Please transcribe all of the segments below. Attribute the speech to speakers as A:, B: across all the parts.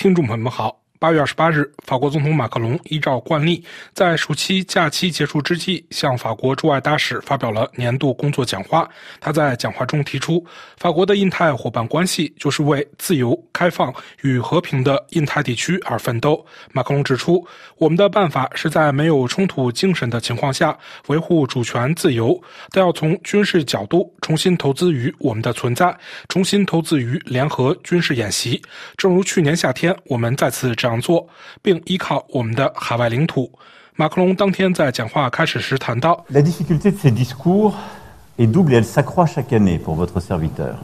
A: 听众朋友们好。八月二十八日，法国总统马克龙依照惯例，在暑期假期结束之际，向法国驻外大使发表了年度工作讲话。他在讲话中提出，法国的印太伙伴关系就是为自由、开放与和平的印太地区而奋斗。马克龙指出，我们的办法是在没有冲突精神的情况下维护主权自由，但要从军事角度重新投资于我们的存在，重新投资于联合军事演习。正如去年夏天，我们再次这样做，并依靠我们的海外领土。马克龙当天在讲话开始时谈到：“
B: La difficulté de ces discours est double et elle s'accroît chaque année pour votre serviteur.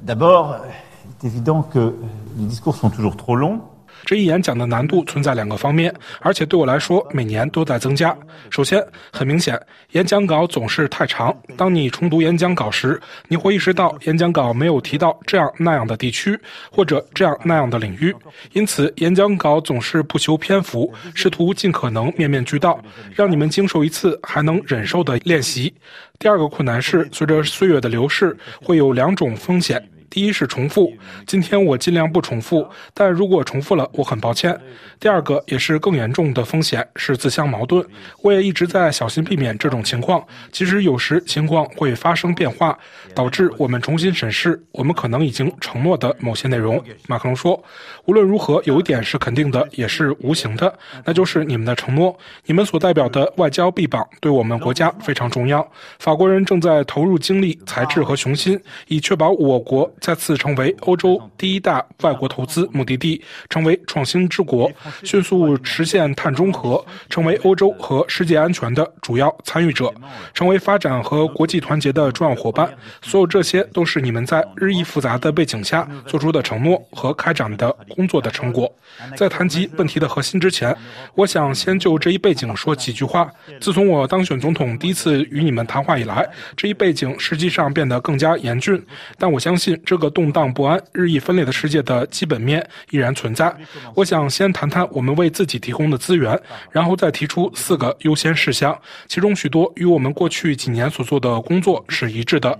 B: D'abord, il est évident que les discours sont toujours trop longs.
A: 这一演讲的难度存在两个方面，而且对我来说每年都在增加。首先，很明显，演讲稿总是太长。当你重读演讲稿时，你会意识到演讲稿没有提到这样那样的地区或者这样那样的领域。因此，演讲稿总是不求篇幅，试图尽可能面面俱到，让你们经受一次还能忍受的练习。第二个困难是，随着岁月的流逝，会有两种风险。第一是重复，今天我尽量不重复，但如果重复了，我很抱歉。第二个也是更严重的风险是自相矛盾，我也一直在小心避免这种情况。其实有时情况会发生变化，导致我们重新审视我们可能已经承诺的某些内容。马克龙说：“无论如何，有一点是肯定的，也是无形的，那就是你们的承诺，你们所代表的外交臂膀对我们国家非常重要。法国人正在投入精力、才智和雄心，以确保我国。”再次成为欧洲第一大外国投资目的地，成为创新之国，迅速实现碳中和，成为欧洲和世界安全的主要参与者，成为发展和国际团结的重要伙伴。所有这些都是你们在日益复杂的背景下做出的承诺和开展的工作的成果。在谈及问题的核心之前，我想先就这一背景说几句话。自从我当选总统第一次与你们谈话以来，这一背景实际上变得更加严峻，但我相信。这个动荡不安、日益分裂的世界的基本面依然存在。我想先谈谈我们为自己提供的资源，然后再提出四个优先事项，其中许多与我们过去几年所做的工作是一致的。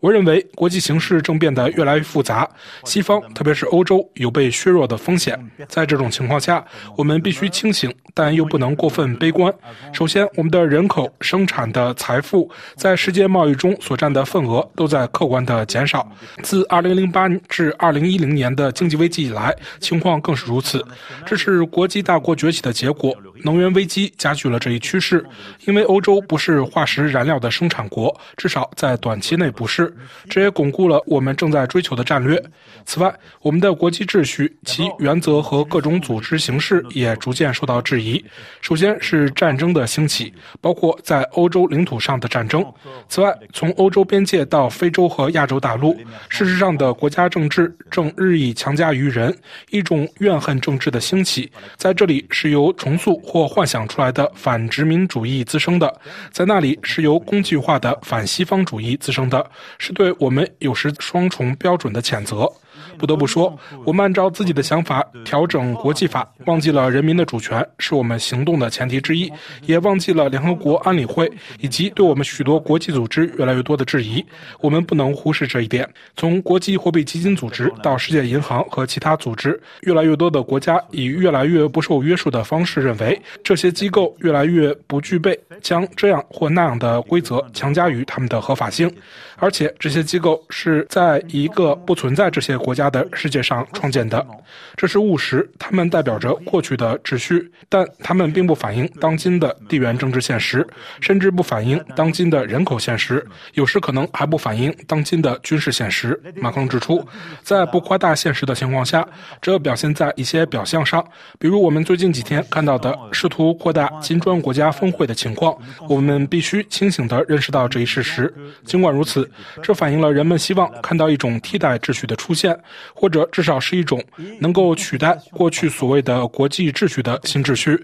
A: 我认为国际形势正变得越来越复杂，西方特别是欧洲有被削弱的风险。在这种情况下，我们必须清醒，但又不能过分悲观。首先，我们的人口、生产的财富在世界贸易中所占的份额都在客观的减少。自2008至2010年的经济危机以来，情况更是如此。这是国际大国崛起的结果。能源危机加剧了这一趋势，因为欧洲不是化石燃料的生产国，至少在短期内不是。这也巩固了我们正在追求的战略。此外，我们的国际秩序、其原则和各种组织形式也逐渐受到质疑。首先是战争的兴起，包括在欧洲领土上的战争。此外，从欧洲边界到非洲和亚洲大陆，事实上的国家政治正日益强加于人，一种怨恨政治的兴起，在这里是由重塑。或幻想出来的反殖民主义滋生的，在那里是由工具化的反西方主义滋生的，是对我们有时双重标准的谴责。不得不说，我们按照自己的想法调整国际法，忘记了人民的主权是我们行动的前提之一，也忘记了联合国安理会以及对我们许多国际组织越来越多的质疑。我们不能忽视这一点。从国际货币基金组织到世界银行和其他组织，越来越多的国家以越来越不受约束的方式认为，这些机构越来越不具备将这样或那样的规则强加于他们的合法性，而且这些机构是在一个不存在这些国家。的世界上创建的，这是务实。他们代表着过去的秩序，但他们并不反映当今的地缘政治现实，甚至不反映当今的人口现实，有时可能还不反映当今的军事现实。马克龙指出，在不夸大现实的情况下，这表现在一些表象上，比如我们最近几天看到的试图扩大金砖国家峰会的情况。我们必须清醒地认识到这一事实。尽管如此，这反映了人们希望看到一种替代秩序的出现。或者至少是一种能够取代过去所谓的国际秩序的新秩序。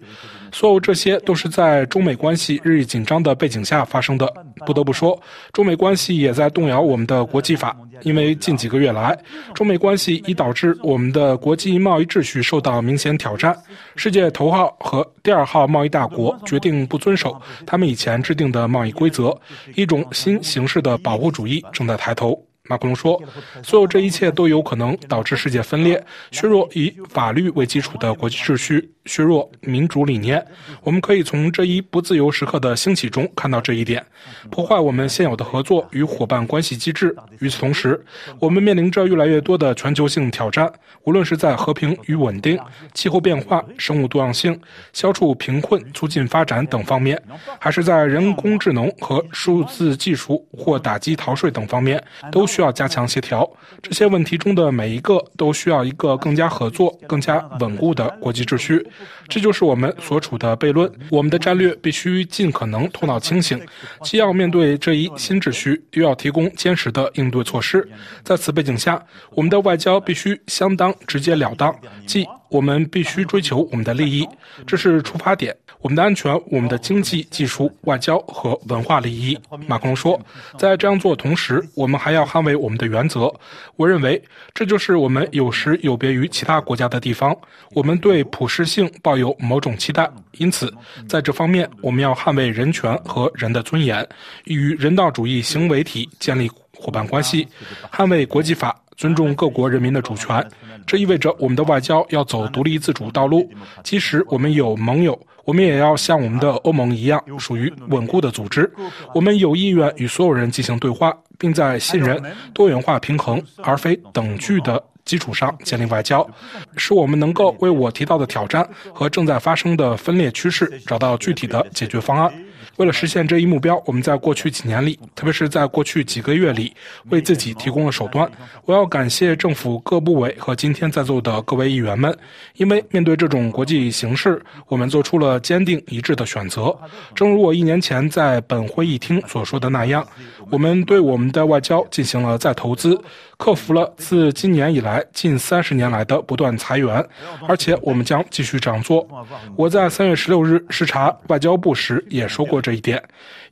A: 所有这些都是在中美关系日益紧张的背景下发生的。不得不说，中美关系也在动摇我们的国际法，因为近几个月来，中美关系已导致我们的国际贸易秩序受到明显挑战。世界头号和第二号贸易大国决定不遵守他们以前制定的贸易规则，一种新形式的保护主义正在抬头。马克龙说：“所有这一切都有可能导致世界分裂，削弱以法律为基础的国际秩序，削弱民主理念。我们可以从这一不自由时刻的兴起中看到这一点，破坏我们现有的合作与伙伴关系机制。与此同时，我们面临着越来越多的全球性挑战，无论是在和平与稳定、气候变化、生物多样性、消除贫困、促进发展等方面，还是在人工智能和数字技术或打击逃税等方面，都需。要加强协调，这些问题中的每一个都需要一个更加合作、更加稳固的国际秩序。这就是我们所处的悖论。我们的战略必须尽可能头脑清醒，既要面对这一新秩序，又要提供坚实的应对措施。在此背景下，我们的外交必须相当直截了当，即。我们必须追求我们的利益，这是出发点。我们的安全、我们的经济、技术、外交和文化利益。马克龙说，在这样做同时，我们还要捍卫我们的原则。我认为，这就是我们有时有别于其他国家的地方。我们对普适性抱有某种期待，因此，在这方面，我们要捍卫人权和人的尊严，与人道主义行为体建立伙伴关系，捍卫国际法，尊重各国人民的主权。这意味着我们的外交要走独立自主道路，即使我们有盟友，我们也要像我们的欧盟一样，属于稳固的组织。我们有意愿与所有人进行对话，并在信任、多元化、平衡而非等距的基础上建立外交，使我们能够为我提到的挑战和正在发生的分裂趋势找到具体的解决方案。为了实现这一目标，我们在过去几年里，特别是在过去几个月里，为自己提供了手段。我要感谢政府各部委和今天在座的各位议员们，因为面对这种国际形势，我们做出了坚定一致的选择。正如我一年前在本会议厅所说的那样，我们对我们的外交进行了再投资。克服了自今年以来近三十年来的不断裁员，而且我们将继续这样做。我在三月十六日视察外交部时也说过这一点，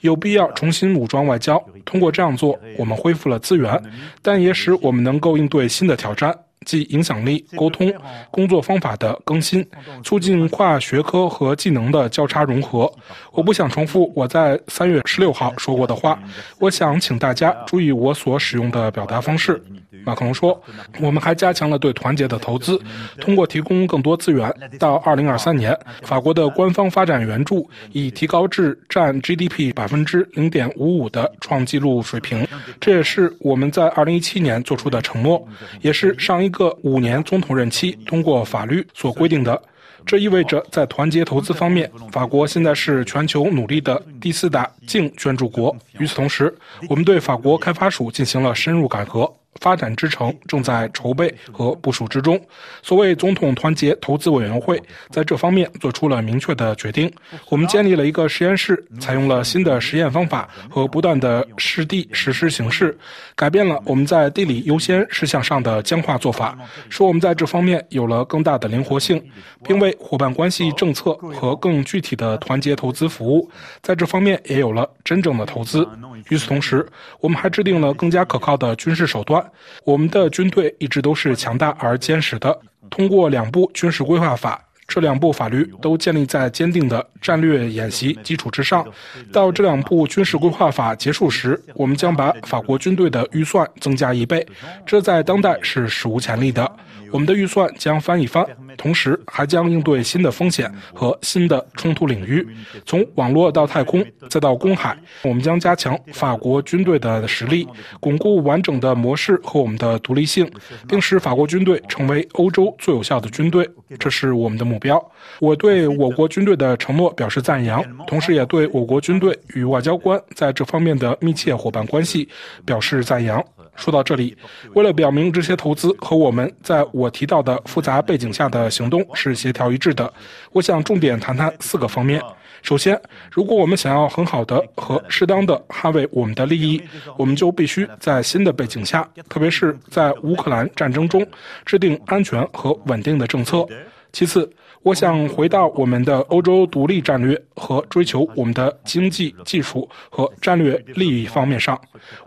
A: 有必要重新武装外交。通过这样做，我们恢复了资源，但也使我们能够应对新的挑战。即影响力、沟通、工作方法的更新，促进跨学科和技能的交叉融合。我不想重复我在三月十六号说过的话，我想请大家注意我所使用的表达方式。马克龙说：“我们还加强了对团结的投资，通过提供更多资源。到二零二三年，法国的官方发展援助已提高至占 GDP 百分之零点五五的创纪录水平。这也是我们在二零一七年做出的承诺，也是上一个五年总统任期通过法律所规定的。这意味着，在团结投资方面，法国现在是全球努力的第四大净捐助国。与此同时，我们对法国开发署进行了深入改革。”发展之城正在筹备和部署之中。所谓总统团结投资委员会在这方面做出了明确的决定。我们建立了一个实验室，采用了新的实验方法和不断的实地实施形式，改变了我们在地理优先事项上的僵化做法，使我们在这方面有了更大的灵活性，并为伙伴关系政策和更具体的团结投资服务。在这方面也有了真正的投资。与此同时，我们还制定了更加可靠的军事手段。我们的军队一直都是强大而坚实的。通过两部军事规划法，这两部法律都建立在坚定的战略演习基础之上。到这两部军事规划法结束时，我们将把法国军队的预算增加一倍，这在当代是史无前例的。我们的预算将翻一番，同时还将应对新的风险和新的冲突领域，从网络到太空再到公海。我们将加强法国军队的实力，巩固完整的模式和我们的独立性，并使法国军队成为欧洲最有效的军队。这是我们的目标。我对我国军队的承诺表示赞扬，同时也对我国军队与外交官在这方面的密切伙伴关系表示赞扬。说到这里，为了表明这些投资和我们在我提到的复杂背景下的行动是协调一致的，我想重点谈谈四个方面。首先，如果我们想要很好的和适当的捍卫我们的利益，我们就必须在新的背景下，特别是在乌克兰战争中，制定安全和稳定的政策。其次，我想回到我们的欧洲独立战略和追求我们的经济、技术和战略利益方面上。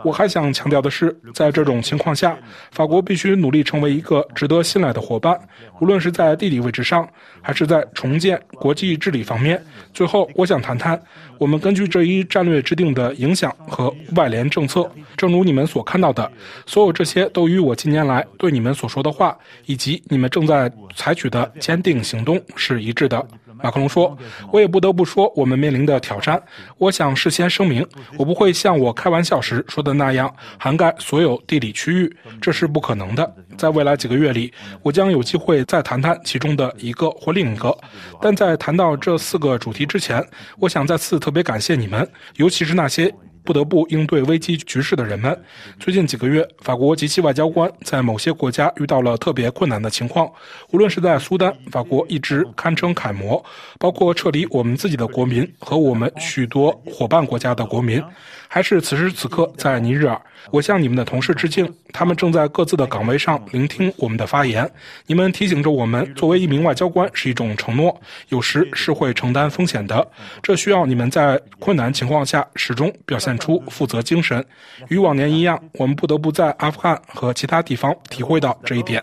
A: 我还想强调的是，在这种情况下，法国必须努力成为一个值得信赖的伙伴，无论是在地理位置上，还是在重建国际治理方面。最后，我想谈谈我们根据这一战略制定的影响和外联政策。正如你们所看到的，所有这些都与我近年来对你们所说的话，以及你们正在采取的坚定行动是一致的。马克龙说：“我也不得不说，我们面临的挑战。我想事先声明，我不会像我开玩笑时说的那样涵盖所有地理区域，这是不可能的。在未来几个月里，我将有机会再谈谈其中的一个或另一个。但在谈到这四个主题之前，我想再次特别感谢你们，尤其是那些。”不得不应对危机局势的人们，最近几个月，法国及其外交官在某些国家遇到了特别困难的情况。无论是在苏丹，法国一直堪称楷模，包括撤离我们自己的国民和我们许多伙伴国家的国民，还是此时此刻在尼日尔。我向你们的同事致敬，他们正在各自的岗位上聆听我们的发言。你们提醒着我们，作为一名外交官是一种承诺，有时是会承担风险的。这需要你们在困难情况下始终表现出负责精神。与往年一样，我们不得不在阿富汗和其他地方体会到这一点。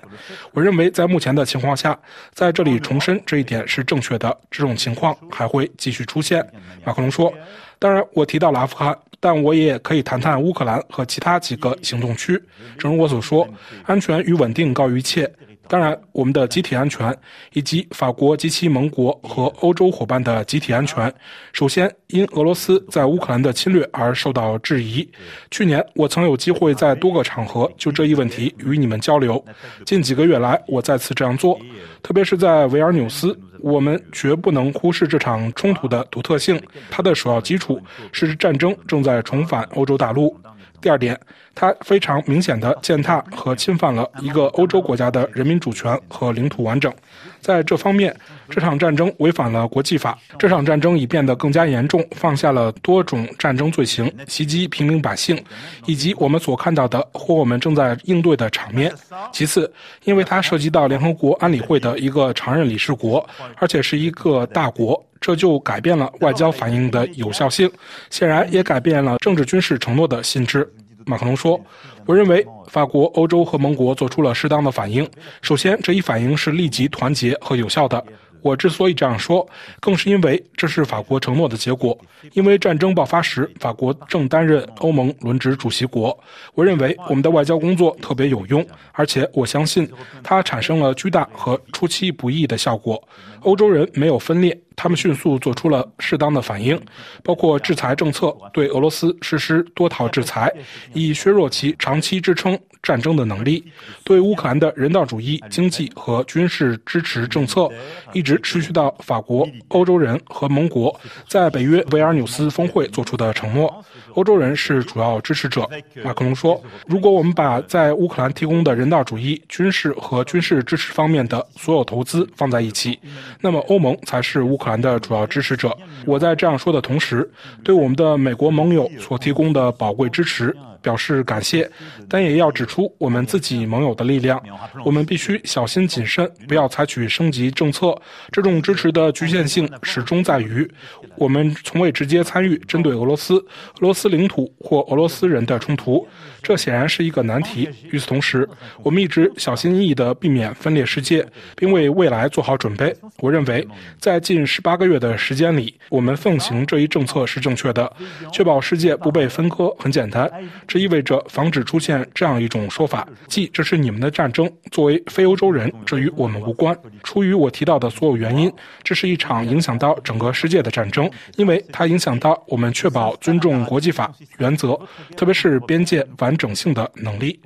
A: 我认为，在目前的情况下，在这里重申这一点是正确的。这种情况还会继续出现。马克龙说：“当然，我提到了阿富汗。”但我也可以谈谈乌克兰和其他几个行动区。正如我所说，安全与稳定高于一切。当然，我们的集体安全以及法国及其盟国和欧洲伙伴的集体安全，首先因俄罗斯在乌克兰的侵略而受到质疑。去年，我曾有机会在多个场合就这一问题与你们交流。近几个月来，我再次这样做，特别是在维尔纽斯。我们绝不能忽视这场冲突的独特性，它的首要基础是战争正在重返欧洲大陆。第二点，它非常明显的践踏和侵犯了一个欧洲国家的人民主权和领土完整。在这方面，这场战争违反了国际法。这场战争已变得更加严重，放下了多种战争罪行，袭击平民百姓，以及我们所看到的或我们正在应对的场面。其次，因为它涉及到联合国安理会的一个常任理事国，而且是一个大国，这就改变了外交反应的有效性，显然也改变了政治军事承诺的性质。马克龙说：“我认为法国、欧洲和盟国做出了适当的反应。首先，这一反应是立即、团结和有效的。我之所以这样说，更是因为这是法国承诺的结果。因为战争爆发时，法国正担任欧盟轮值主席国。我认为我们的外交工作特别有用，而且我相信它产生了巨大和出其不意的效果。欧洲人没有分裂。”他们迅速做出了适当的反应，包括制裁政策，对俄罗斯实施多套制裁，以削弱其长期支撑战争的能力；对乌克兰的人道主义、经济和军事支持政策，一直持续到法国、欧洲人和盟国在北约维尔纽斯峰会做出的承诺。欧洲人是主要支持者。马克龙说：“如果我们把在乌克兰提供的人道主义、军事和军事支持方面的所有投资放在一起，那么欧盟才是乌克兰兰的主要支持者。”我在这样说的同时，对我们的美国盟友所提供的宝贵支持。表示感谢，但也要指出我们自己盟友的力量。我们必须小心谨慎，不要采取升级政策。这种支持的局限性始终在于，我们从未直接参与针对俄罗斯、俄罗斯领土或俄罗斯人的冲突。这显然是一个难题。与此同时，我们一直小心翼翼地避免分裂世界，并为未来做好准备。我认为，在近十十八个月的时间里，我们奉行这一政策是正确的，确保世界不被分割很简单。这意味着防止出现这样一种说法，即这是你们的战争。作为非欧洲人，这与我们无关。出于我提到的所有原因，这是一场影响到整个世界的战争，因为它影响到我们确保尊重国际法原则，特别是边界完整性的能力。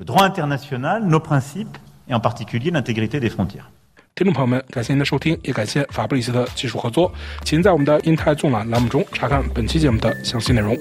B: Le droit international, nos principes et en particulier l'intégrité des frontières.
A: 听众朋友们，感谢您的收听，也感谢法布里斯的技术合作。请在我们的英泰纵览栏目中查看本期节目的详细内容。